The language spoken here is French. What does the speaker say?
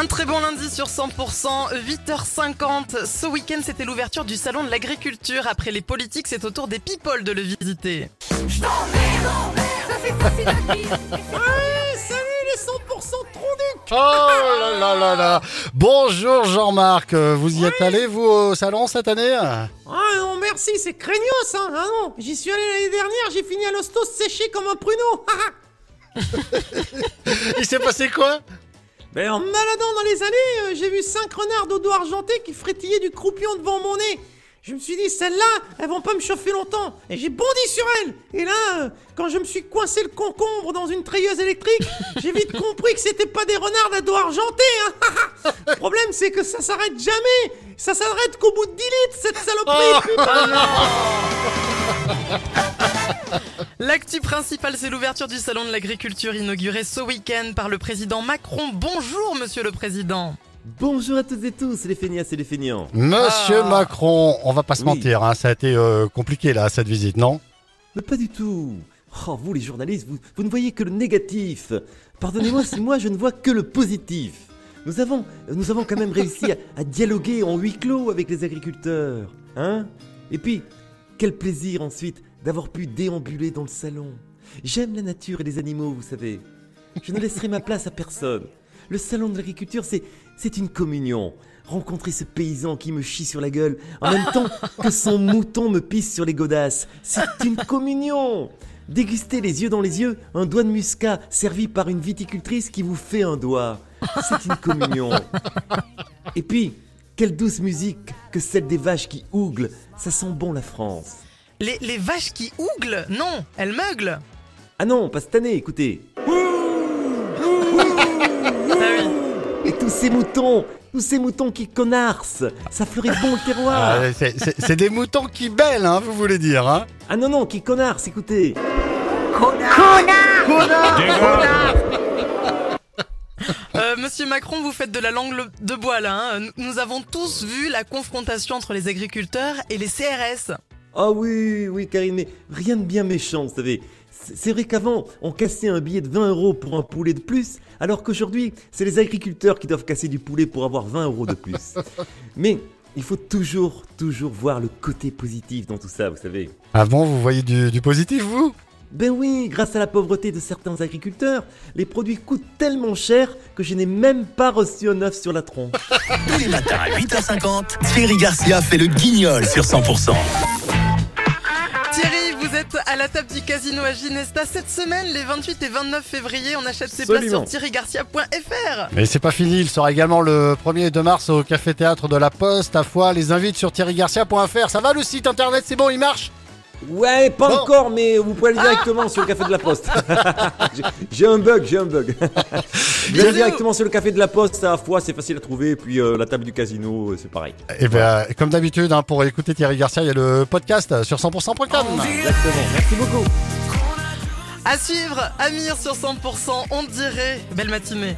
Un très bon lundi sur 100%, 8h50. Ce week-end, c'était l'ouverture du salon de l'agriculture. Après les politiques, c'est au tour des people de le visiter. salut les 100% tronducs Oh là là là là. Bonjour Jean-Marc, vous y êtes allé vous au salon cette année? Ah non merci, c'est craignos hein. Ah non, j'y suis allé l'année dernière, j'ai fini à l'hosto séché comme un pruneau. Il s'est passé quoi? Ben en me baladant dans les allées, euh, j'ai vu cinq renards au dos argenté qui frétillaient du croupion devant mon nez je me suis dit, celles-là, elles vont pas me chauffer longtemps. Et j'ai bondi sur elles. Et là, euh, quand je me suis coincé le concombre dans une treilleuse électrique, j'ai vite compris que c'était pas des renards à dos argenté. Hein. le problème, c'est que ça s'arrête jamais. Ça s'arrête qu'au bout de 10 litres, cette saloperie. putain. L'actu principale, c'est l'ouverture du salon de l'agriculture inauguré ce week-end par le président Macron. Bonjour, monsieur le président. Bonjour à toutes et tous, les feignasses et les feignants. Monsieur Ah. Macron, on va pas se Oui. mentir, hein, ça a été euh, compliqué là cette visite, non? Mais pas du tout. Oh, vous les journalistes, vous, vous ne voyez que le négatif. Pardonnez-moi si moi je ne vois que le positif. Nous avons, nous avons quand même réussi à, à dialoguer en huis clos avec les agriculteurs. Hein? Et puis, quel plaisir ensuite d'avoir pu déambuler dans le salon. J'aime la nature et les animaux, vous savez. Je ne laisserai ma place à personne. Le salon de l'agriculture, c'est, c'est une communion. Rencontrer ce paysan qui me chie sur la gueule en même temps que son mouton me pisse sur les godasses, c'est une communion. Déguster les yeux dans les yeux un doigt de muscat servi par une viticultrice qui vous fait un doigt, c'est une communion. Et puis, quelle douce musique que celle des vaches qui ouglent, ça sent bon la France. Les, les vaches qui ouglent Non, elles meuglent. Ah non, pas cette année, écoutez. Et tous ces moutons, tous ces moutons qui connarssent, ça ferait bon le terroir. Ah, c'est- C'est c'est des moutons qui bêlent, hein, vous voulez dire, hein Ah non, non, qui connarssent, écoutez. Euh, monsieur Macron, vous faites de la langue le- de bois là. hein. Nous- Nous avons tous vu la confrontation entre les agriculteurs et les CRS. Ah oui, oui, Karine, mais rien de bien méchant, vous savez. C'est c'est vrai qu'avant, on cassait un billet de 20 euros pour un poulet de plus, alors qu'aujourd'hui, c'est les agriculteurs qui doivent casser du poulet pour avoir 20 euros de plus. Mais il faut toujours, toujours voir le côté positif dans tout ça, vous savez. Ah bon, vous voyez du, du positif, vous? Ben oui, grâce à la pauvreté de certains agriculteurs, les produits coûtent tellement cher que je n'ai même pas reçu un œuf sur la tronche. Tous les matins à 8h50, Thierry Garcia fait le guignol sur 100%. À la table du casino à Ginesta cette semaine, les 28 et 29 février. On achète ses places sur thierrygarcia.fr. Mais c'est pas fini, il sera également le 1er et 2 mars au Café Théâtre de la Poste. À fois, les invite sur thierrygarcia.fr. Ça va le site internet, c'est bon, il marche? Ouais, pas Bon. encore, mais vous pouvez aller directement sur le café de la Poste. J'ai- un bug, j'ai un bug. Vous allez directement sur le café de la Poste, à la fois c'est facile à trouver, et puis euh, la table du casino, euh, c'est pareil. Et ben, comme d'habitude, hein, pour écouter Thierry Garcia, il y a le podcast sur 100%.com. Exactement, merci beaucoup. À suivre, Amir sur 100%, on dirait. Belle matinée.